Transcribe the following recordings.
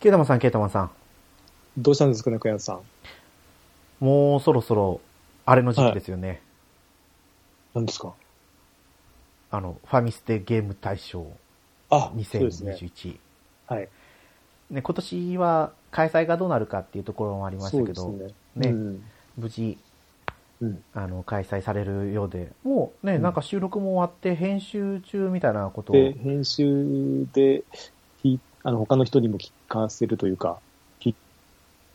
ケイタマンさん、ケイタマンさん。どうしたんですかね、小山さん。もうそろそろ、あれの時期ですよね。何ですか？あの、ファミステゲーム大賞あ、そうですね。2021。はい。ね、今年は開催がどうなるかっていうところもありましたけど、ねね。うん。無事、うん。あの、開催されるようで、もうね、うんなんか収録も終わって編集中みたいなことを、で、編集で、ひあの、他の人にも聞かせるというか、聞い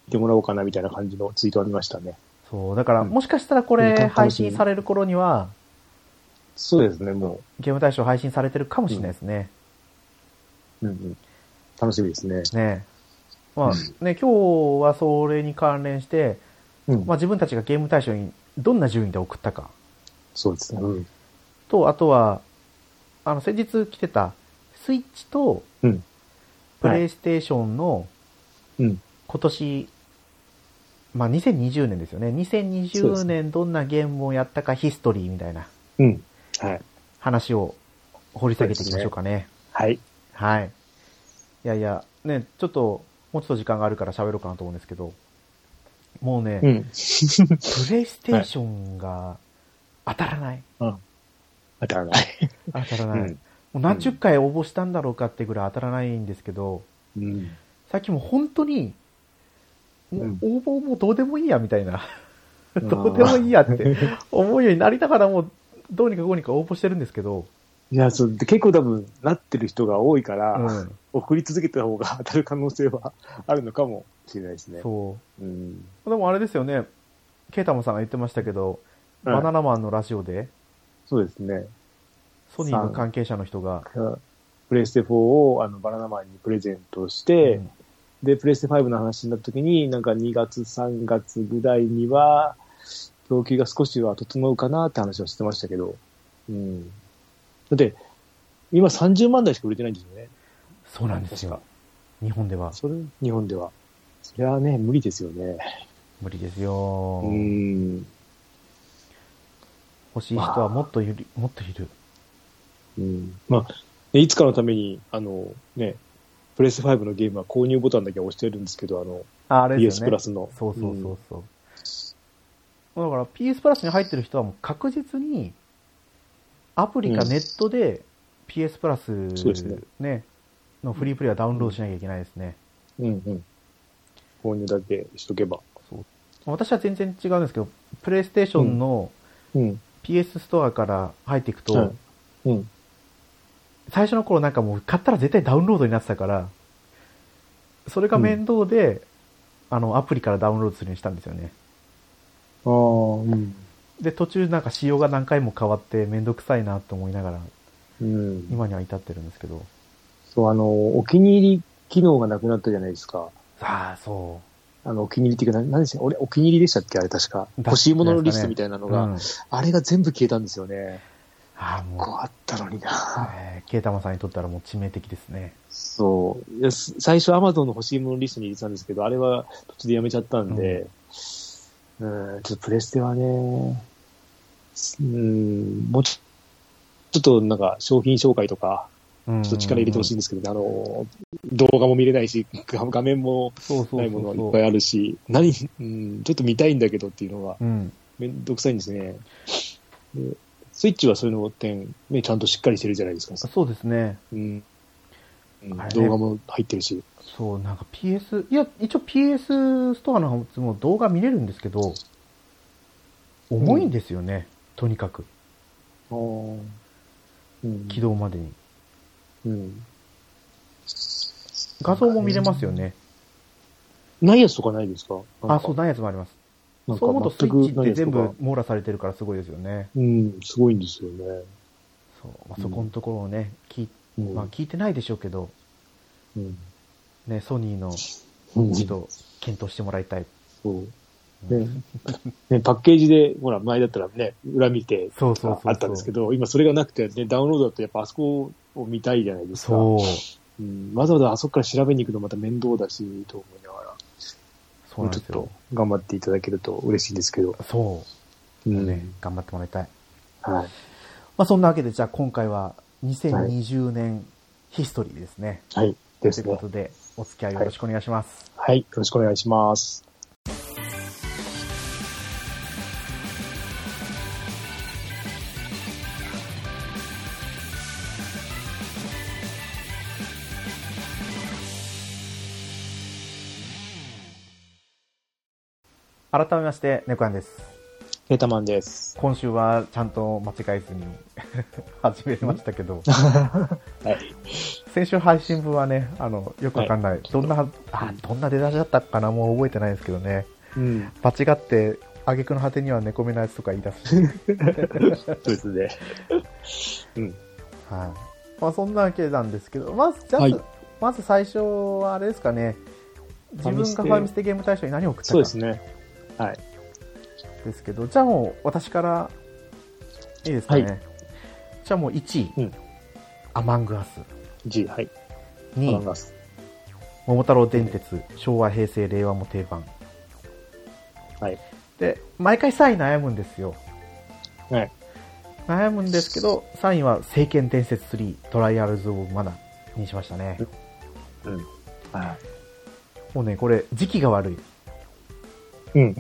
てもらおうかなみたいな感じのツイートありましたね。そう、だからうんもしかしたらこうんれ配信される頃には、そうですね、もゲーム大賞配信されてるかもしれないですね。う。うんうん。楽しみですね。ねまあうんね、今日はそれに関連して、うん。まあ自分たちがゲーム大賞にどんな順位で送ったかそうですね。うん。と、あとは、あの、先日来てた、スイッチと、うん。プレイステーションのうん。今年、まあ2020年ですよね。そうで2020すね年どんなゲームをやったかヒストリーみたいな。話を掘り下げていきましょうかね。はい。はい。いやいや、ね、ちょっと、もうちょっと時間があるから喋ろうかなと思うんですけど、もうね、うん。プレイステーションが当たらない。うん。当たらない。当たらない。うん。もう何十回応募したんだろうかってぐらい当たらないんですけど、うん。さっきも本当に、もううん応募もどうでもいいやみたいな、んどうでもいいやって思うようになりながらもう、どうにかこうにか応募してるんですけど、いや、そう、で結構多分、なってる人が多いから、うん、送り続けた方が当たる可能性はあるのかもしれないですね。。そうん。う。でもあれですよね、ケイタマンさんが言ってましたけど、はいバナナマンのラジオで、そうですね。ソニーの関係者の人が、プレイステ4をあのバナナマンにプレゼントして、うんで、プレイステ5の話になった時に、なんか2月、3月ぐらいには、供給が少しは整うかなって話をしてましたけど、うん。だって、今30万台しか売れてないんですよね。そうなんですよ確。日本ではそれ、日本では。それはね、無理ですよね。無理ですよ。うん。欲しい人はもっといる、もっといる。うん。まあ、ねいつかのために、あの、ね、プレス5のゲームは購入ボタンだけ押してるんですけど、あの、あ、あれです PS。プラスの。そうそうそうそう。だから PS プラスに入ってる人はもう確実に、アプリかうんネットで PS プラス、そうですねね、のフリープレイはダウンロードしなきゃいけないですね。うん。うんうん。購入だけしとけば。私は全然違うんですけど、プレイステーションのうん。PS ストアから入っていくと、はいうん。最初の頃なんかもう買ったら絶対ダウンロードになってたから、それが面倒で、あの、アプリからダウンロードするようにしたんですよね。ああ、うん。で、途中なんか仕様が何回も変わってめんどくさいなと思いながら、うん。今には至ってるんですけど。そう、あの、お気に入り機能がなくなったじゃないですか。ああ、そあの、お気に入りっていうか、な何でした？俺、お気に入りでしたっけ？あれ確か。だ欲しいもののリストみたいなう。のが、うん。あれが全部消えたんですよね。ああ、もこうあったのにう、な。えー、ケイタマさんにとったらもう致命的ですね。そう。いやす最初 Amazon の欲しいものリストに入れてたんですけど、あれは途中でやめちゃったんで、うん、ちょっとプレステはね、うん、もうちょっとなんか商品紹介とか、うん。ちょっと力入れてほしいんですけどね、あの、動画も見れないし、画画面もない。ものいっぱいあるし、何、うん、ちょっと見たいんだけどっていうのがうん。めんどくさいんですね。でスイッチはそういうの点、ね、ちゃんとしっかりしてるじゃないですか。そうですね。うん。動画も入ってるし。そう、なんか PS、いや、一応 PS ストアの方も動画見れるんですけど、重いんですよね、とにかく。うん起動までに。うん。画像も見れますよね。ないやつとかないですかあ、そう、ないやつもあります。そう思うとスイッチって全部網羅されてるからすごいですよね。うん、すごいんですよね。そう。まあ、そこのところをね、聞い、うんまあ聞いてないでしょうけど、うん。ね、ソニーのうん一度検討してもらいたい。そう。うんねね、パッケージで、ほら、前だったらね、裏見て、あったんですけど、今それがなくて、ね、ダウンロードだとやっぱあそこを見たいじゃないですか。そう。うん。わざわざあそこから調べに行くのまた面倒だし、と思いそうちょっと。頑張っていただけると嬉しいんですけど。そうう。ん。ね、頑張ってもらいたい。はい。まあそんなわけで、じゃあ今回は2020年ヒストリーですね。はい。ですねというこ。とで、お付き合いよろしくお願いします。はい。よろしくお願いします。改めまして、ネコヤンです。ケータマンです。今週はちゃんと間違えずに 始めましたけど、はい。先週配信分はね、あの、よくわかんない。どんな、あ、どんな出だしだったかなもう覚えてないですけどね。うん。間違って、挙句の果てには猫目のやつとか言い出すし。そうですね。うん。はい。まあそんなわけなんですけど、まず、じゃあ、はいまず最初はあれですかね、自分がファミステゲーム大賞に何を送ったかそうですね。はい。ですけど、じゃあもう私からいいですかね。はいじゃあもう1位、うんアマングアス。G、はい。2位アマン、ガス。桃太郎電鉄、昭和、平成、令和も定番。はい。で、毎回3位悩むんですよ。はい。悩むんですけど、3位は聖剣伝説3、トライアルズ・オブ・マナーにしましたね。うん。はもうね、これ、時期が悪い。い。うん。うん。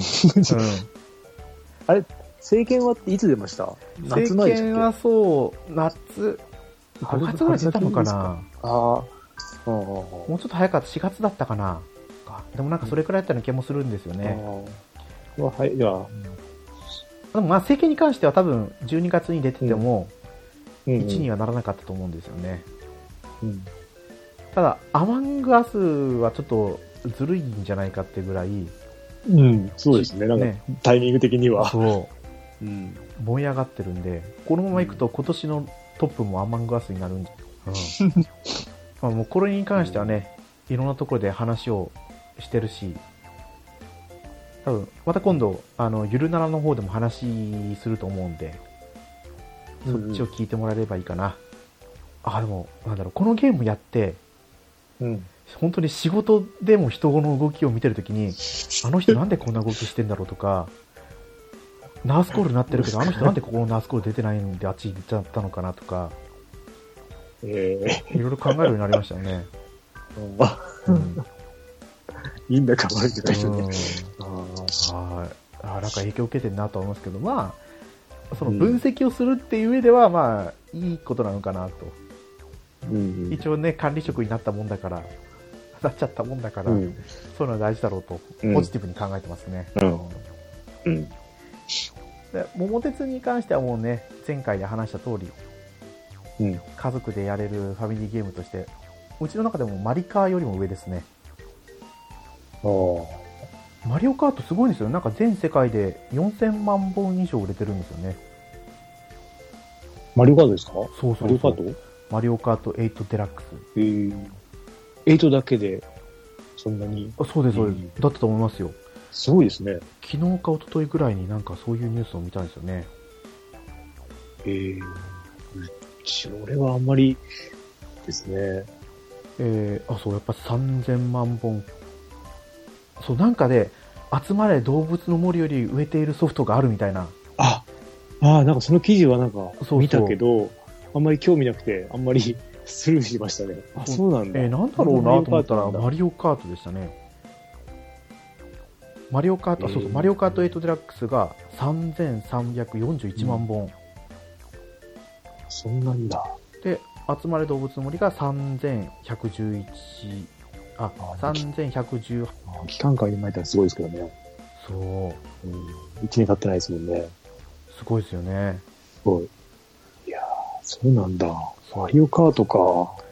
政権はいつ出ました？夏政権はそう、夏、5月ぐらい出たのかな？ああ。うんうんうん。もうちょっと早かった、4月だったかな？か。でもなんかそれくらいだったような気もするんですよね。あーまあはい、じゃあ、でもまあ政権に関しては多分12月に出ててもうん。1にはならなかったと思うんですよね。うん。ただ、アマングアスはちょっとずるいんじゃないかってぐらい、うん、そうですね。なんかね、タイミング的には。そう、うん。燃え上がってるんで、このままいくと今年のトップもアマングアスになるんで、うんまあもうこれに関してはね、いろんなところで話をしてるし、多分、また今度、あの、ゆるならの方でも話すると思うんで、そっちを聞いてもらえればいいかな。あ、でも、なんだろう、このゲームやって、うん。本当に仕事でも人の動きを見てるときに、あの人なんでこんな動きしてんだろうとか、ナースコールなってるけど、あの人なんでここのナースコール出てないんであっち行っちゃったのかなとか、えいろいろ考えるようになりましたよね。えまあ、うん。いいんだか悪いんだか一緒うんに。あはい。あなんか影響を受けてるなと思いますけど、まあ、その分析をするっていう上では、まあ、いいことなのかなと。ーうん一応ね、管理職になったもんだから、なっちゃったもんだから、うん。そういうのは大事だろうと、うんポジティブに考えてますね。うん。うん。で桃鉄に関してはもうね、前回で話した通り、うん。家族でやれるファミリーゲームとして、うちの中でもマリカーよりも上ですね。ああ。マリオカートすごいんですよ。なんか全世界で4000万本以上売れてるんですよね。マリオカートですか？そうそうそうマリオカート？マリオカート8デラックス。えー、8だけで、そんなに、あそうです、そうです、うんだったと思いますよ。すごいですね。昨日か一昨日ぐらいになんかそういうニュースを見たんですよね。えー、うち、俺はあんまりですね。えー、あ、そう、やっぱ3000万本。そう、なんかで、集まれ動物の森より植えているソフトがあるみたいな。あ、ああ、なんかその記事はなんかそうそう見たけど、あんまり興味なくて、あんまりスルーしましたね。あ、そうなんだ。えー、なんだろうなと思ったら、ママリオカートでしたね。マリオカート、あそうそう、えーマリオカート8デラックスが3341万本。そんなんだ。で、集まれ動物の森が3111、あ、あ3110、あ期間間に巻いたらすごいですけどね。そう、うん。1年経ってないですもんね。すごいですよね。すごい。いやー、そうなんだ。マリオカートか。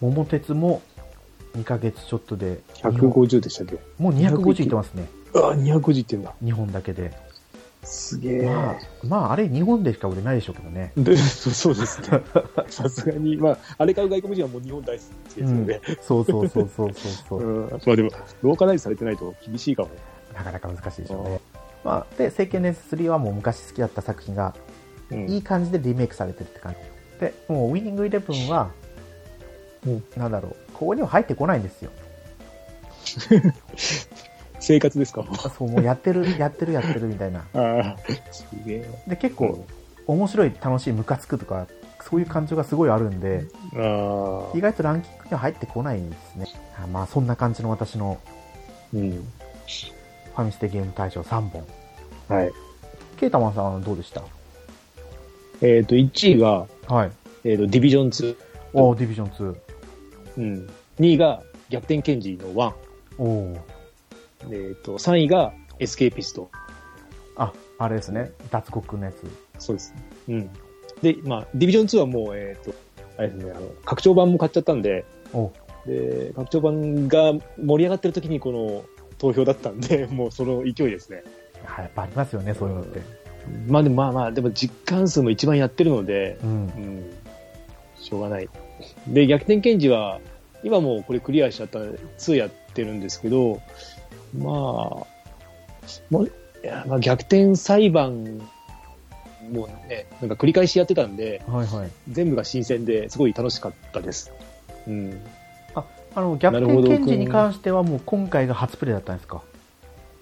桃鉄も2ヶ月ちょっとで、150でしたっけ？もう250いってますね。あ、250ってんだ。日本だけで。すげえ。まあ、まあ、あれ日本でしか売れないでしょうけどね。でそうそうですね。さすがに、まあ、あれ買う外国人はもう日本大好きですよね。そうそうそうそうそうそ うう。ん。まあでも、ローカライズされてないと厳しいかも。なかなか難しいでしょうね。まあ、で、聖剣伝説3はもう昔好きだった作品が、うんいい感じでリメイクされてるって感じ。で、もうウィニングイレブンは、うんなんだろう、ここには入ってこないんですよ。生活ですか？そう、もうやってる、やってる、やってるみたいな。ああ、すげえ。で、結構、面白い、楽しい、ムカつくとか、そういう感情がすごいあるんで、意。外とランキングには入ってこないんですね。あまあ、そんな感じの私のうん。ファミステゲーム大賞3本。はい。ケータマンさんはどうでした？えっ、と、1位が、はい。えっ、と、ディビジョン2。おーディビジョン2。うん。2位が、逆転ケンジの1。おお。えっ、と、3位が、エスケーピスト。あ、あれですね。脱獄のやつ。そうです。うん。で、まあ、ディビジョン2はもう、えっ、と、あれですね、あの、拡張版も買っちゃったんで、おで、拡張版が盛り上がってる時にこの投票だったんで、もうその勢いですね。はい、やっぱありますよね、そういうのって。まあでもまあまあ、でも実感数も一番やってるので、うんう。ん、しょうがない。で、逆転検事は、今もうこれクリアしちゃったので、2やってるんですけど、まあ、もういやまあ、逆転裁判もね、なんか繰り返しやってたんで、はいはい。全部が新鮮ですごい楽しかったです。うん。あの、逆転検事に関してはもう今回が初プレイだったんですか？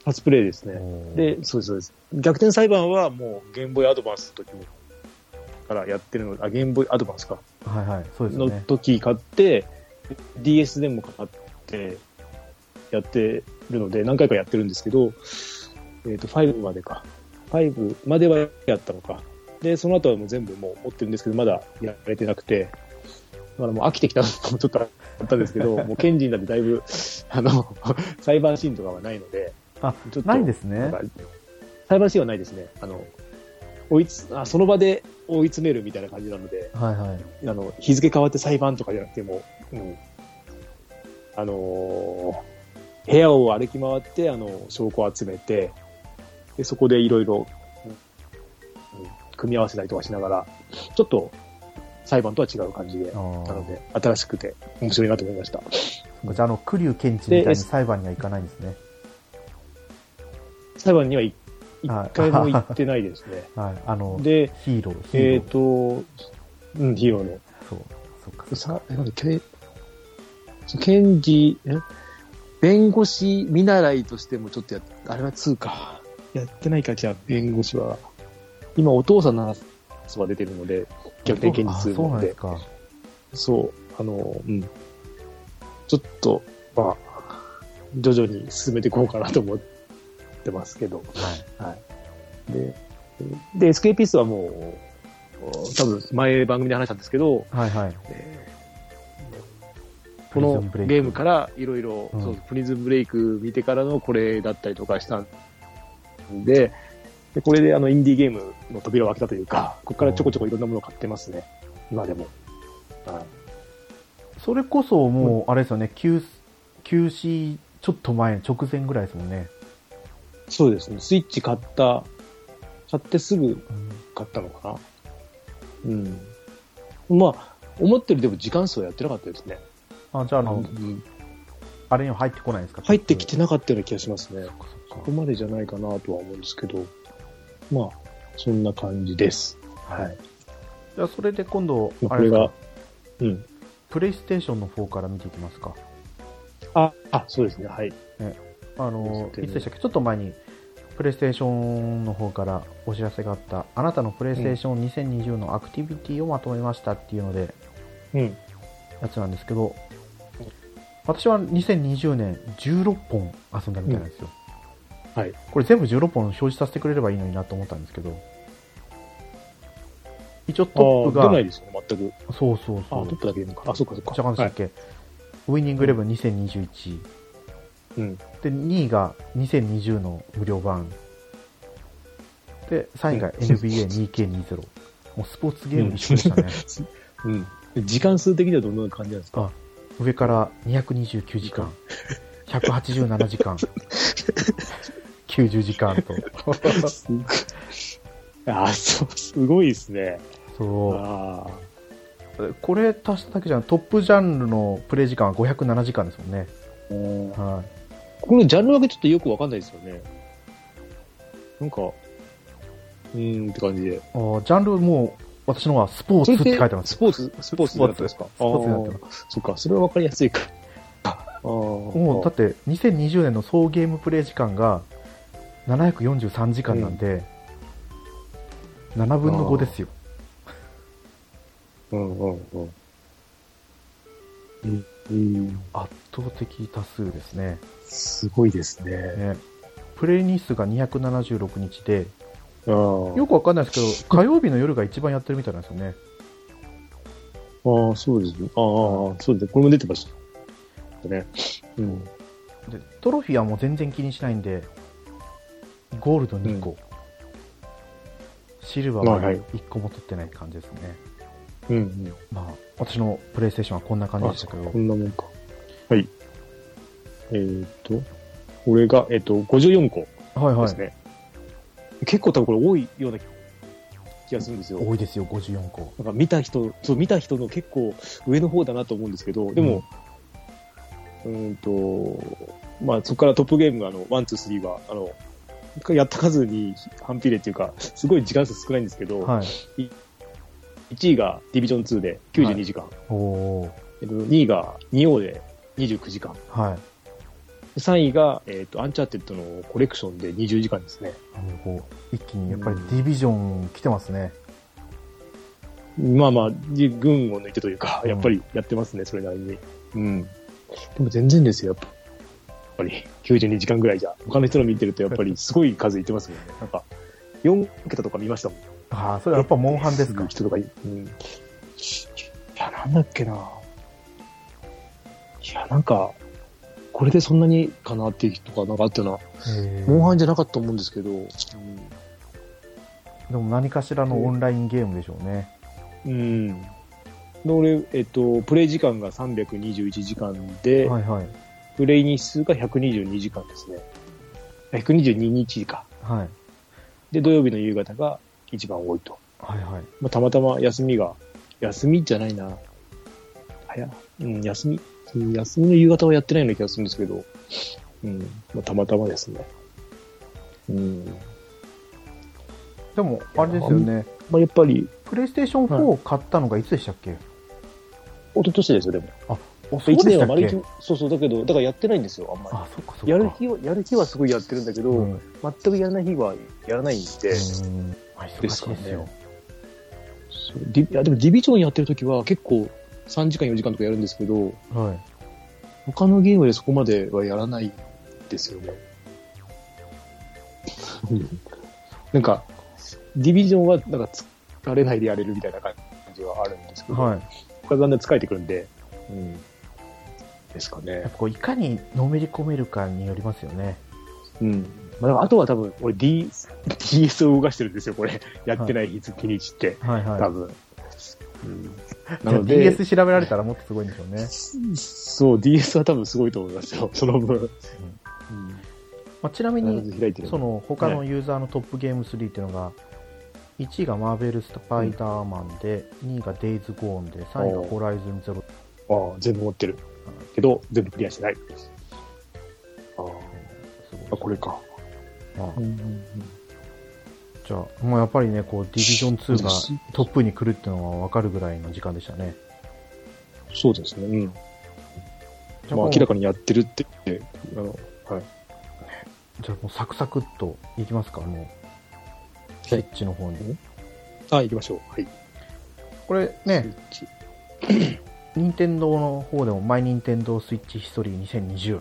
初プレイですね。で、で、そうです、そうです。逆転裁判はもう、ゲームボーイアドバンスの時もからやってるので、あ、ゲームボーイアドバンスか。はいはい、そうですのね。時買って、DS でも買って、やってるので、何回かやってるんですけど、えっ、と、5までか。5まではやったのか。で、その後はもう全部もう持ってるんですけど、まだやれてなくて、だからもう飽きてきたのもちょっとあったんですけど、もうケンジになってだいぶ、あの、裁判シーンとかはないので、あ、ちょっとないんですね。裁判シーンはないですね。あの、追いつ、あ、その場で追い詰めるみたいな感じなので、はいはい。あの、日付変わって裁判とかじゃなくても、うん。あのー部屋を歩き回って、あの、証拠を集めて、で、そこでいろいろ、うん組み合わせたりとかしながら、ちょっと裁判とは違う感じで、なので、新しくて面白いなと思いました。じゃあ、あの、栗生検事みたいにで裁判には行かないんですね。裁判には一はい一回も行ってないですね。はい。あの、で、ヒーロー、ヒえっ、ーロー。と、うん、ヒーローの。そう、そっか。さ、えなんだっけ、検事、え？弁護士見習いとしてもちょっとやっ、あれは2か。やってないか、じゃあ、弁護士は。今、お父さんの話は出てるので、逆転検事2あそうななんで。んですか。そう、あの、うん。ちょっと、まあ、徐々に進めていこうかなと思ってますけど。はい。はい。で、で、エスケーピストはもう、多分前番組で話したんですけど、はいはい。えーこのゲームからいろいろ、プリズンブレイク見てからのこれだったりとかしたんで、でこれであのインディーゲームの扉を開けたというか、ここからちょこちょこいろんなものを買ってますね。今でも。はい。それこそもう、あれですよね、休、休止ちょっと前、直前ぐらいですもんね。そうですね。スイッチ買った、買ってすぐ買ったのかな？うん。まあ、思ってるでも時間数はやってなかったですね。あ、じゃあ、あの、うんあれには入ってこないんですか？入ってきてなかったような気がしますね。そこまでじゃないかなとは思うんですけど、まあ、そんな感じです。か。はい。じゃあ、それで今度、これがうん。プレイステーションの方から見ていきますか。あ、あ、そうですね。はい。あの、いつでしたっけ？ちょっと前に、プレイステーションの方からお知らせがあった、あなたのプレイステーション2020のアクティビティをまとめましたっていうので、うん。やつなんですけど、私は2020年16本遊んだみたいなんですよ。はい。これ全部16本表示させてくれればいいのになと思ったんですけど、一応あトップあ、出ないが、ですよね、全く。そうそうあ、そうトッ、プだけ出るのか。あ、そっかそっか。じゃでしたっけ、ウィニングイレブン2021、うん。で、2位が2020の無料版。で、3位が NBA2K20。もうスポーツゲーム一緒でしたね。うん。で時間数的にはどんな感じなんですか？上から229時間、187時間、90時間と。あ、そう、すごいですね。そあう。これ足しただけじゃん。トップジャンルのプレイ時間は507時間ですもんね。はい。このジャンル分けちょっとよくわかんないですよね。なんか、うーんって感じで。あージャンルもう、私のはスポーツって書いてますス。ポーツ、スポーツになってますか？スポーツになってまあーそっか、それはわかりやすいか。ああ。もう、だって、2020年の総ゲームプレイ時間が743時間なんで、7分の5ですよ。うんうんうん。うんうん、圧倒的多数ですね。すごいですね。ねプレイ日数が276日で、よくわかんないですけど、火曜日の夜が一番やってるみたいなんですよね。ああ、そうですね。ああ、そうですね。これも出てました。ね。うん。で、トロフィーはもう全然気にしないんで、ゴールド2個、シルバーははいはい1個も取ってない感じですね。うんうん。まあ、私のプレイステーションはこんな感じでしたけどこ、んなもんか。はい。えーっと、俺が、えーっと、54個はいはい。ですね。結構多分これ多いような気がするんですよ。多いですよ、54個。なんか見た人、そう、見た人の結構上の方だなと思うんですけど、でも、うーんと、まあそこからトップゲームがあの、 one、two、three は、あの、やった数に反比例っていうか、すごい時間数少ないんですけど、はい。1位がディビジョン2で92時間、おー。えっと、2位が 2O で29時間、はい。3位が、えっと、アンチャーテッドのコレクションで20時間ですね。一気にやっぱりディビジョン来てますね。まあまあ、じ群を抜いてというか、うんやっぱりやってますね、それなりに。うん。でも全然ですよ、やっぱり。92時間ぐらいじゃ。他の人の見てると、やっぱりすごい数いってますもんね。なんか、4桁とか見ましたもん。ああ、それはやっぱモンハンですか？人とかい、うん。いや、なんだっけな。いや、なんか、これでそんなにかなっていう人がなんかあったな。モンハンじゃなかったと思うんですけど、うんでも何かしらのオンラインゲームでしょうね。うん。で俺、えっと、プレイ時間が321時間で、はいはい。プレイ日数が122時間ですね。122日か。はい。で、土曜日の夕方が一番多いと。はいはい。まあ、たまたま休みが、休みじゃないな。はや、うん、休み、うん休みの夕方はやってないような気がするんですけど、うん、まあ、たまたまですね。うん。でも、あれですよね。まあ、やっぱり、プレイステーション4を買ったのがいつでしたっけ、一昨年ですよ、でも。おそう一でしたそうそう、だけど、だからやってないんですよ、あんまり。あ、そっかそっか。やる日は、やる日はすごいやってるんだけど、うん。全くやらない日はやらないんで、うんまあ忙しいですよ。そうディいやでもディビジョンやってる時は結構3時間4時間とかやるんですけど、はい。他のゲームでそこまではやらないですよね。なんか、ディビジョンはなんか疲れないでやれるみたいな感じはあるんですけど、はい。他だんだん疲れてくるんで、うん、ですかねやっぱ。こういかにのめり込めるかによりますよね。うん。まあ、あとは多分、俺 D、DS を動かしてるんですよ、これ。やってない日付にちって、はいはい。多分。うん、なので、DS 調べられたらもっとすごいんでしょうね。そう、DS は多分すごいと思いますよ、その分。うんまあ、ちなみに、その他のユーザーのトップゲーム3っていうのが、1位がマーベル・スパイダーマンで、2位がデイズ・ゴーンで、3位がホライズン・ゼロ。ああ、全部持ってる。けど、全部クリアしてない。あすごいあ、これか。まあうんじゃあ、もうやっぱりね、こう、ディビジョン2がトップに来るっていうのは分かるぐらいの時間でしたね。そうですね。うん。じゃまあ、明らかにやってるって言って、あの、はい。じゃあもうサクサクっといきますか、もう。スイッチの方に。あ、行きましょう。はい。これね、スイッチ任天堂の方でも、マイニンテンドースイッチヒストリー2020。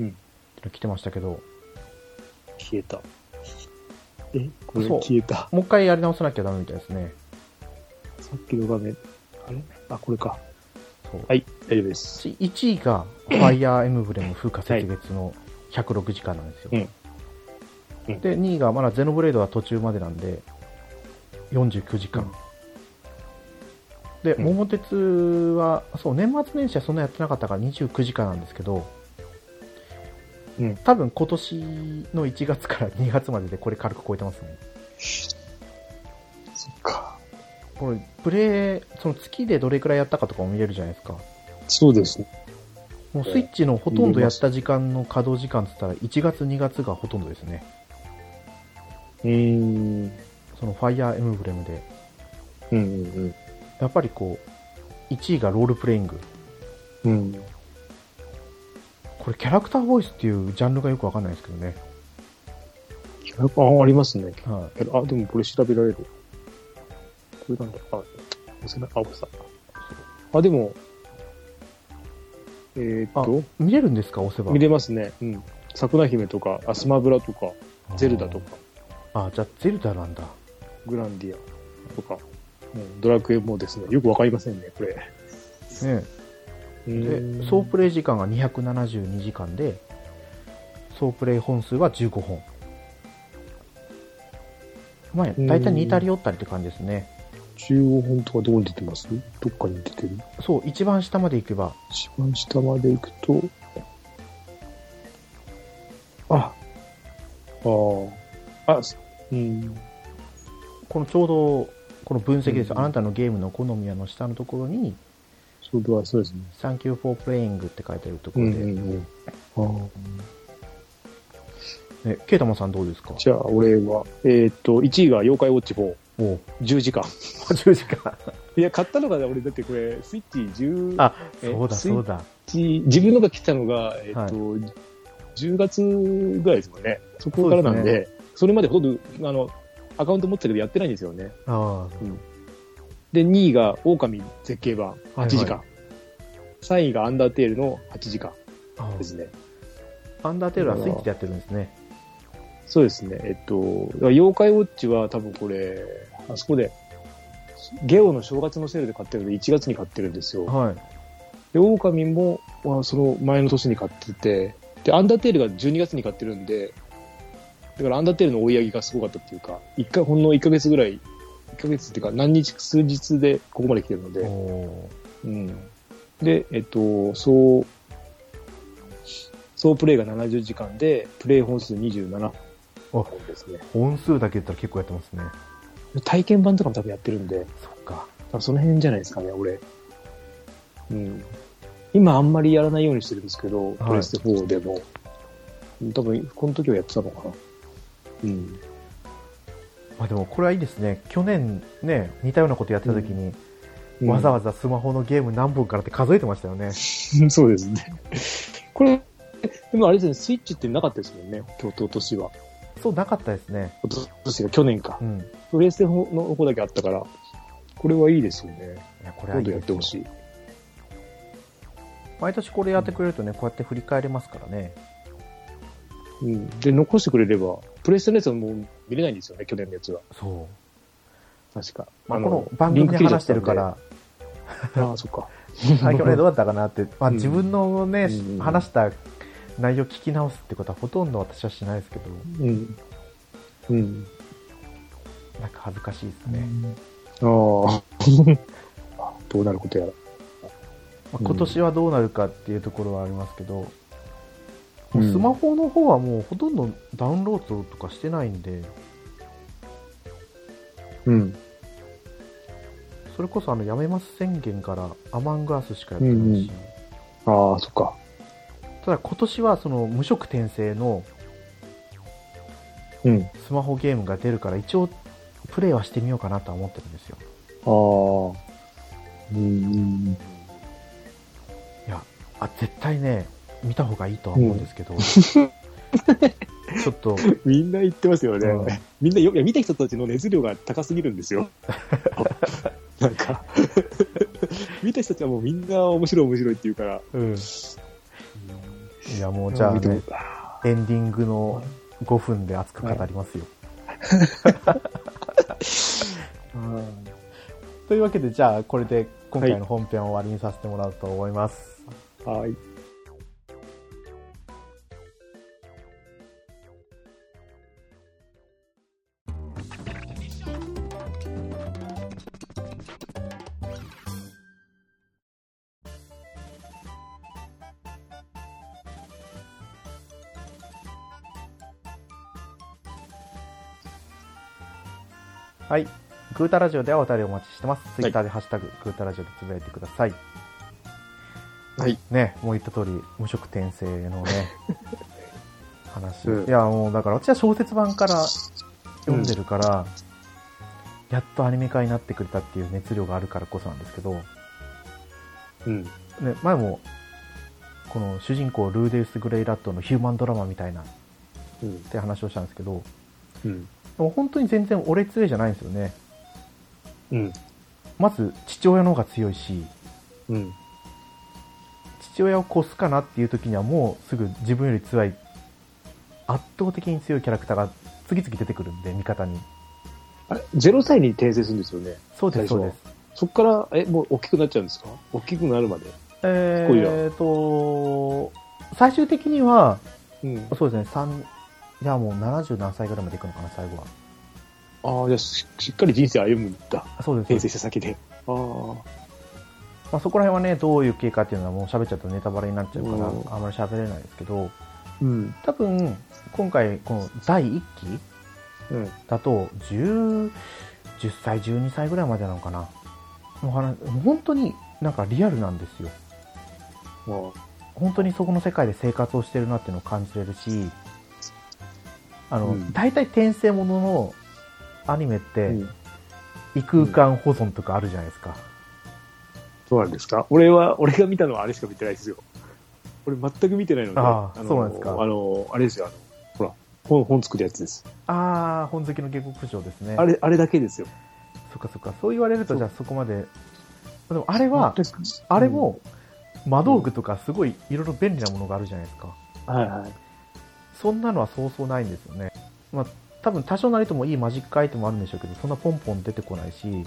うんっての来てましたけど、消えた。え、これ消えた。もう一回やり直さなきゃダメみたいですね。さっきの画面。あれ？あ、これか。そう。はい、大丈夫です。1位が、ファイアーエムブレム風化雪月の106時間なんですよ。うんうんで、2位がまだゼノブレードは途中までなんで、49時間。うんで、うん桃鉄は、そう、年末年始はそんなやってなかったから29時間なんですけど、うん多分今年の1月から2月まででこれ軽く超えてますね。そっか。これ、プレイ、その月でどれくらいやったかとかも見れるじゃないですか。そうですね。もうスイッチのほとんどやった時間の稼働時間って言ったら1月2月がほとんどですね。うーん。そのファイアーエムブレムで。うんうんやっぱりこう、1位がロールプレイング。うん。うん。これキャラクターボイスっていうジャンルがよくわかんないですけどね。あ、ありますね。はあ、でもこれ調べられる。これなんだ。あ、押せない。あ、押した。あ、でも、えーっと、見れるんですか？押せば。見れますね。うん。桜姫とか、あスマブラとか、ゼルダとか、あ、じゃあゼルダなんだ。グランディアとか、うん、ドラクエもですね、よくわかりませんね、これ。ねで、総プレイ時間が272時間で、総プレイ本数は15本。まあ、大体似たり寄ったりって感じですね。15本とかどこに出てます？どっかに出てる？そう、一番下まで行けば、一番下まで行くと、あ、ああ、あ、うん、このちょうど、この分析ですよ、うんあなたのゲームの好みやの下のところに、そうだ、そうですね。Thank you for playing って書いてあるとこうんろで、うんうん。ああね、ケイタマンさんどうですか？じゃあ、俺は、えーっと、1位が妖怪ウォッチ4、おう10時間。10時間。いや、買ったのがね、俺、だってこれ、スイッチ10、あ、えそうだそうだ。チ自分のが来たのが、えっと、はい10月ぐらいですもんね。そこからなんで、それまでほとんど、あの、アカウント持ってたけどやってないんですよね。あで、2位が狼絶景版、8時間。は3位がアンダーテールの8時間あですね。アンダーテールはスイッチでやってるんですね。そうですね。えっと、妖怪ウォッチは多分これ、あそこで、ゲオの正月のセールで買ってるので、1月に買ってるんですよ。はい。で、狼も、まあ、その前の年に買ってて、で、アンダーテールが12月に買ってるんで、だからアンダーテールの追い上げがすごかったっていうか、一回、ほんの1ヶ月ぐらい、1ヶ月っていうか何日、数日でここまで来てるのおで、ーうん。で、えっと、そう、総プレイが70時間で、プレイ本数27本ですね。本数だけ言ったら結構やってますね。体験版とかも多分やってるんで、そっか。多分その辺じゃないですかね、俺。うん。今あんまりやらないようにしてるんですけど、プレステ4でも。多分、この時はやってたのかな。うん。まあでもこれはいいですね。去年ね、似たようなことやってた時に、うんわざわざスマホのゲーム何本からって数えてましたよね。そうですね。これ、でもあれですね、スイッチってなかったですもんね、今日、今年は。そうなかったですね。今年が去年かう。ん。プレステの方だけあったから、これはいいですよね。いや、これはいいですよやってほしい。毎年これやってくれるとね、こうやって振り返れますからね。うん。で、残してくれれば、プレステのやつはもう見れないんですよね、去年のやつは。そう。確か。まあ、この番組で話してるか。ら、ああ、そっか。あ、去年どうだったかなって、まあうん自分のね、うん話した内容聞き直すってことはほとんど私はしないですけど、うん。うん。なんか恥ずかしいですね。ああ。どうなることやら。まあ、今年はどうなるかっていうところはありますけど、うんスマホの方はもうほとんどダウンロードとかしてないんで、うん。それこそあのやめます宣言からアマングアスしかやってないし、ああ、そっか。ただ今年はその無色転生のうん。あスマホゲームが出るから一応プレイはしてみようかなとは思ってるんですよ。あ。うん。いや、あ、絶対ね、見た方がいいとは思うんですけど、ちょっと、みんな言ってますよね。うんみんなよ、いや見た人たちの熱量が高すぎるんですよ。なんか、見た人たちはもうみんな面白い面白いって言うから。うん。いや、もうじゃあね、エンディングの5分で熱く語りますよ。というわけで、じゃあ、これで今回の本編を終わりにさせてもらおうと思います。はい。はい。グータラジオではお便りお待ちしてます。ツイッターでハッシュタグ、グータラジオでつぶやいてください。はい。ね、もう言った通り、無色転生のね、話。うんいや、もうだから私は小説版から読んでるから、やっとアニメ化になってくれたっていう熱量があるからこそなんですけど、うん。ね、前も、この主人公ルーデウス・グレイラットのヒューマンドラマみたいなっうん。て話をしたんですけど、うん。本当に全然俺強いじゃないんですよね。うん。まず父親の方が強いし、うん。父親を越すかなっていう時にはもうすぐ自分より強い、圧倒的に強いキャラクターが次々出てくるんで、味方に。あれ、0歳に転生するんですよね。そうです、そうです。そっから、え、もう大きくなっちゃうんですか？大きくなるまで。えーと、最終的には、うん。そうですね、三いやもう70何歳ぐらいまでいくのかな、最後は。ああ、じゃあししっかり人生歩むんだ。そうです。転生した先で。ああ。まあ、そこら辺はね、どういう経過っていうのはもう喋っちゃうとネタバレになっちゃうからうん、あんまり喋れないですけど、うん。多分、今回、この第1期うん。だと、10、10歳、12歳ぐらいまでなのかな。の話、本当になんかリアルなんですよ。あ本当にそこの世界で生活をしてるなっていうのを感じれるし、あの、うん大体転生もののアニメっあ。て、うん。異空間保存とかあるじゃないですか。そうなんですか？俺は、俺が見たのはあれしか見てないですよ。俺全く見てないので。ああのそうなんですかあの、あれですよ、あの、ほら、本、本作るやつです。あー、本好きの下克上ですね。あれ、あれだけですよ。そっかそっか。そう言われると、じゃあそこまで。でもあれは、あれも、魔道具とかすごいいろいろ便利なものがあるじゃないですか。はいはい。そんなのはそうそうないんですよね。まあ、多分多少なりともいいマジックアイテムあるんでしょうけど、そんなポンポン出てこないし、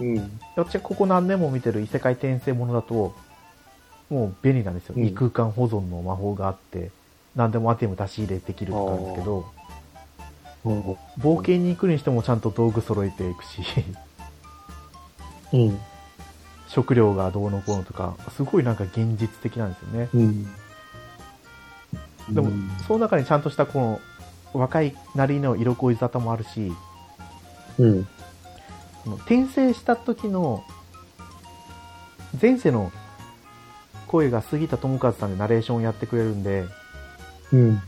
うん。私はここ何年も見てる異世界転生ものだと、もう便利なんですよ。うん異空間保存の魔法があって、何でもアイテム出し入れできるとかあるんですけど、うん。冒険に行くにしてもちゃんと道具揃えていくし、うん。食料がどうのこうのとか、すごいなんか現実的なんですよね。うん。でもうん、その中にちゃんとしたこの、若いなりの色恋沙汰もあるし、うん。転生した時の、前世の声が杉田智和さんでナレーションをやってくれるんで、うん。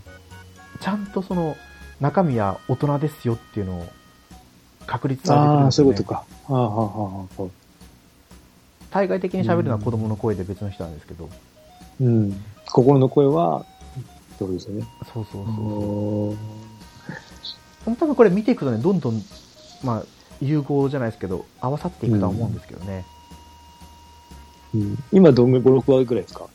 ちゃんとその中身は大人ですよっていうのを確立されてくるんああ、ですよねそういうこと。か。ああ、はあ、はあ、はあ。対外的に喋るのは子供の声で別の人なんですけど、うん。心の声は、ってことですよね。そうそうそう。多分これ見ていくとね、どんどん、まあ、融合じゃないですけど、合わさっていくとは思うんですけどね。ん。今、どんぐらい、5、6話ぐらいですか？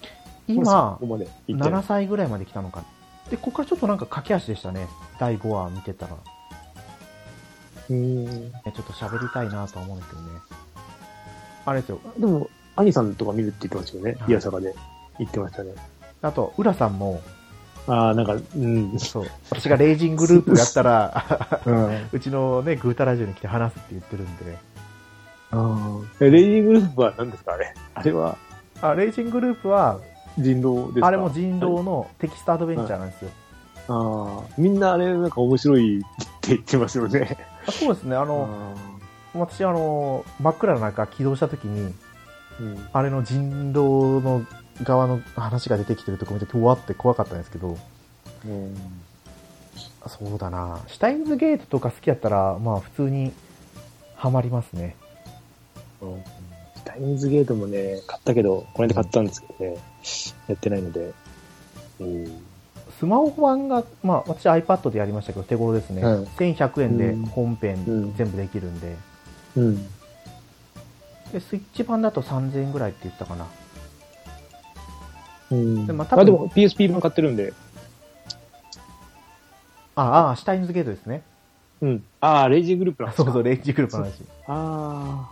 今ここ、まで行ってない7歳ぐらいまで来たのか。で、ここからちょっとなんか駆け足でしたね。第5話見てたら。うん。ねちょっと喋りたいなとは思うんですけどね。あれですよ。でも、兄さんとか見るって言ってましたよね。はいイヤサガで言ってましたね。あと、浦さんも、ああ、なんか、うん。そう、私がレイジングループやったら、うん。うちのね、グータラジオに来て話すって言ってるんで、あレイジングループは何ですかあれ？あれは？あ、レイジングループは、人狼ですか？あれも人狼のテキストアドベンチャーなんですよ。ああ、みんなあれなんか面白いって言ってますよね。あそうですね、あの、私あの、真っ暗な中起動した時に、うん。あれの人狼の側の話が出てきてるとこ見て、怖って怖かったんですけど、うん。そうだなシュタインズゲートとか好きやったら、まあ普通にハマりますね。スタインズゲートもね、買ったけど、この間買ったんですけどね、やってないので。うん。スマホ版が、まあ私 iPad でやりましたけど、手頃ですね。うん1100円でうん本編うん全部できるんで、うん。で、スイッチ版だと3000円ぐらいって言ったかな。うん。でまあ多分あ、でも PSP 版買ってるんで。ああ、シュタインズゲートですね。うん。ああ、レイジングループなんですかそうそう、レイジグループの話。あ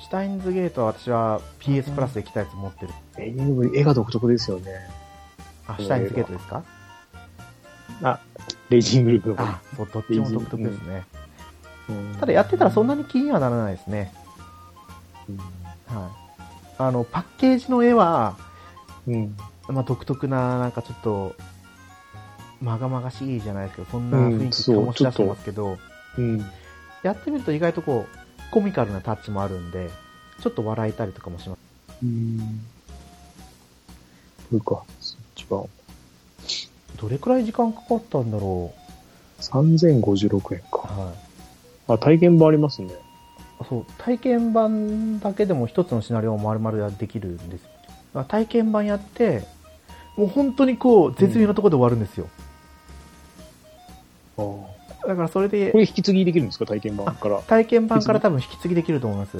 シュタインズゲートは私は PS プラスで来たやつ持ってる。あ。レイジングループ、絵が独特ですよね。あ、シュタインズゲートですか？レイジングループの方あ、そう、どっちも独特ですね。うんただやってたらそんなに気にはならないですね。うんはい。あの、パッケージの絵は、うん。まあ、独特な、なんかちょっと、まがまがしいじゃないですけど、そんな雰囲気うん醸し出してますけど、うん。やってみると意外とこう、コミカルなタッチもあるんで、ちょっと笑えたりとかもします。うん。そうか、そっち版。どれくらい時間かかったんだろ3056円う。か。はい。あ、体験版ありますね。そう、体験版だけでも一つのシナリオを丸々できるんです体験版やって、もう本当にこう、絶妙なところで終わるんですよ。あだからそれでこ、れ引き継ぎできるんですか？体験版から。体験版から多分引き継ぎできると思います。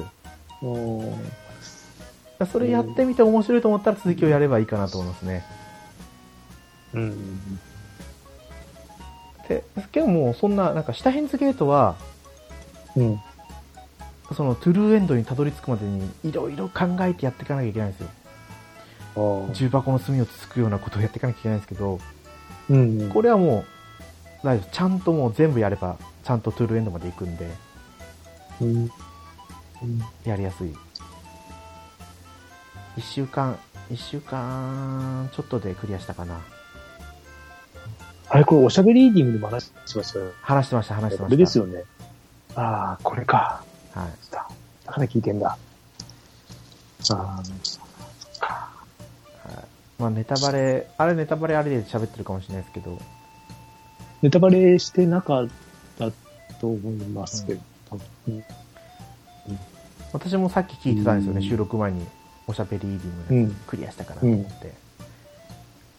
それやってみて面白いと思ったら続きをやればいいかなと思いますね。うん。で、けどもうそんな、なんか、シュタヘンズゲートは、うん。そのトゥルーエンドにたどり着くまでにいろいろ考えてやっていかなきゃいけないんですよ。重箱の隅をつつくようなことをやっていかなきゃいけないんですけど、うん。これはもう、大丈夫。ちゃんともう全部やれば、ちゃんとトゥルーエンドまで行くんで、うん。うんやりやすい。一週間、一週間ちょっとでクリアしたかな。あれ、これおしゃべりリーディングでも話しました。話してました、話してました。これですよね。ああ、これか。はい。だだから聞いてんだ。ああ、まあネタバレ、あれネタバレあれで喋ってるかもしれないですけど、ネタバレしてなかったと思いますけど。多分私もさっき聞いてたんですよね、うん収録前に。おしゃべりリーディングクリアしたかなと思って。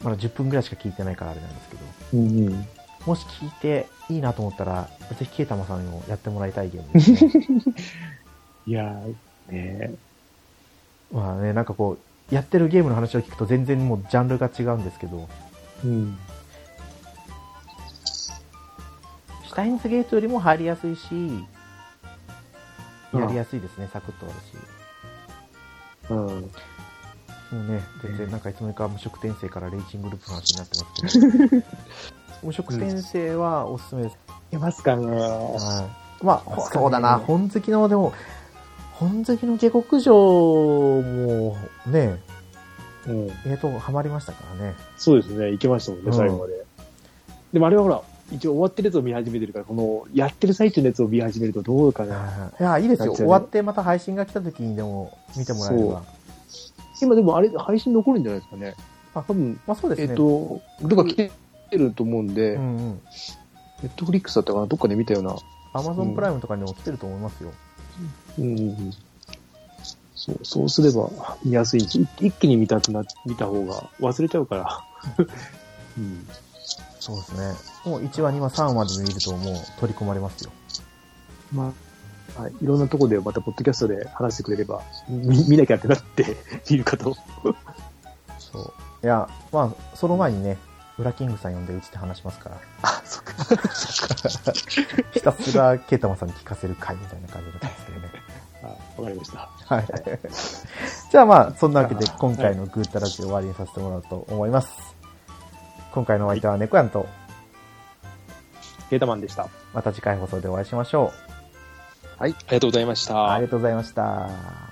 まだ10分ぐらいしか聞いてないからあれなんですけど、うんうん。もし聞いていいなと思ったら、ぜひケイタマさんにもやってもらいたいゲームですね。いやー、ねまあね、なんかこう、やってるゲームの話を聞くと全然もうジャンルが違うんですけど、うん。シュタインズゲートよりも入りやすいし、やりやすいですね、サクッとあるし。うん。もうね、全然なんかいつの間にか無職転生からレイジングループの話になってますけど、無職転生はおすすめです。いますかね。はい。まあ、そうだな、本好きの、でも、本好きの下克上もね、うん。意外とハマりましたからね。そうですね。行けましたもんね、うん最後まで。でもあれはほら、一応終わってるやつを見始めてるから、この、やってる最中のやつを見始めるとどうかな。いや、いいですよ。終わってまた配信が来た時にでも見てもらえれば。今でもあれ、配信残るんじゃないですかね。あ多分、まあそうですね。えっ、と、どっか来てると思うんで、うんうん。ネットフリックスだったかな？どっかで見たような。アマゾンプライムとかにも来てると思いますよ。うんうんうん。そう、そうすれば見やすい。一一気に見たくな、見た方が忘れちゃうから。うん。そうですね。もう1話、2話、3話まで見るともう取り込まれますよ。まあ、はい、いろんなところでまたポッドキャストで話してくれれば、見見なきゃってなって見るかと。そう。いや、まあ、その前にね、ウラキングさん呼んでうちで話しますから。あ、そっか。ひたすらケイタマさんに聞かせる回みたいな感じで。あわかりました。はい。じゃあまあ、そんなわけであ今回のグータラジオ終わりにさせてもらおうと思います。今回のお相手は猫やんと、ケータマンでした。また次回放送でお会いしましょはい、ありがとうございましう。た。ありがとうございました。